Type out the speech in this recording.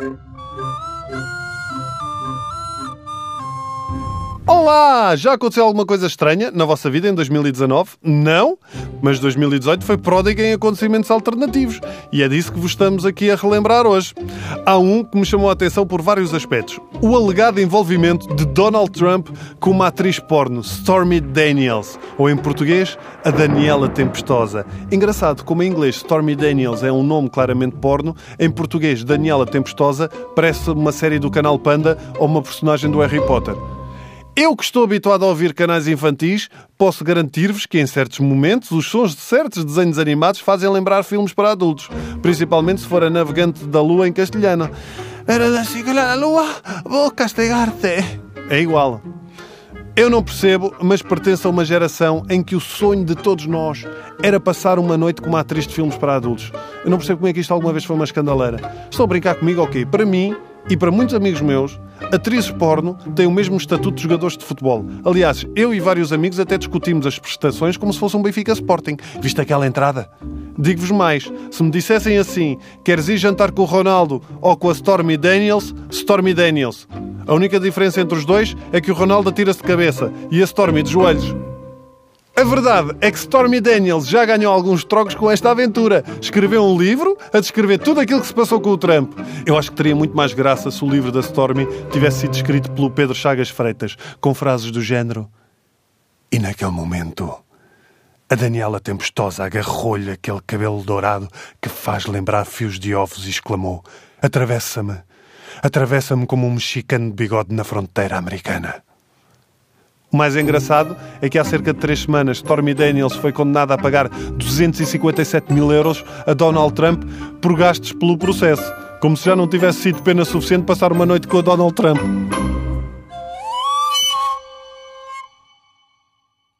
Thank you. Olá! Já aconteceu alguma coisa estranha na vossa vida em 2019? Não? Mas 2018 foi pródigo em acontecimentos alternativos e é disso que vos estamos aqui a relembrar hoje. Há um que me chamou a atenção por vários aspectos. O alegado envolvimento de Donald Trump com uma atriz porno, Stormy Daniels, ou em português, a Daniela Tempestosa. Engraçado, como em inglês Stormy Daniels é um nome claramente porno, em português Daniela Tempestosa parece uma série do canal Panda ou uma personagem do Harry Potter. Eu que estou habituado a ouvir canais infantis, posso garantir-vos que em certos momentos os sons de certos desenhos animados fazem lembrar filmes para adultos, principalmente se for a Navegante da Lua em castelhano. Era da da Lua, vou castigar-te. É igual. Eu não percebo, mas pertenço a uma geração em que o sonho de todos nós era passar uma noite com uma atriz de filmes para adultos. Eu não percebo como é que isto alguma vez foi uma escandaleira. Estão a brincar comigo? Ok. Para mim, e para muitos amigos meus, atrizes porno têm o mesmo estatuto de jogadores de futebol. Aliás, eu e vários amigos até discutimos as prestações como se fosse um Benfica Sporting. Viste aquela entrada? Digo-vos mais, se me dissessem assim, queres ir jantar com o Ronaldo ou com a Stormy Daniels, Stormy Daniels. A única diferença entre os dois é que o Ronaldo atira-se de cabeça e a Stormy de joelhos. A verdade é que Stormy Daniels já ganhou alguns trocos com esta aventura. Escreveu um livro a descrever tudo aquilo que se passou com o Trump. Eu acho que teria muito mais graça se o livro da Stormy tivesse sido escrito pelo Pedro Chagas Freitas, com frases do género. E naquele momento, a Daniela Tempestosa agarrou-lhe aquele cabelo dourado que faz lembrar fios de ovos e exclamou: Atravessa-me, atravessa-me como um mexicano de bigode na fronteira americana. O mais engraçado é que há cerca de três semanas Stormy Daniels foi condenada a pagar 257 mil euros a Donald Trump por gastos pelo processo, como se já não tivesse sido pena suficiente passar uma noite com o Donald Trump.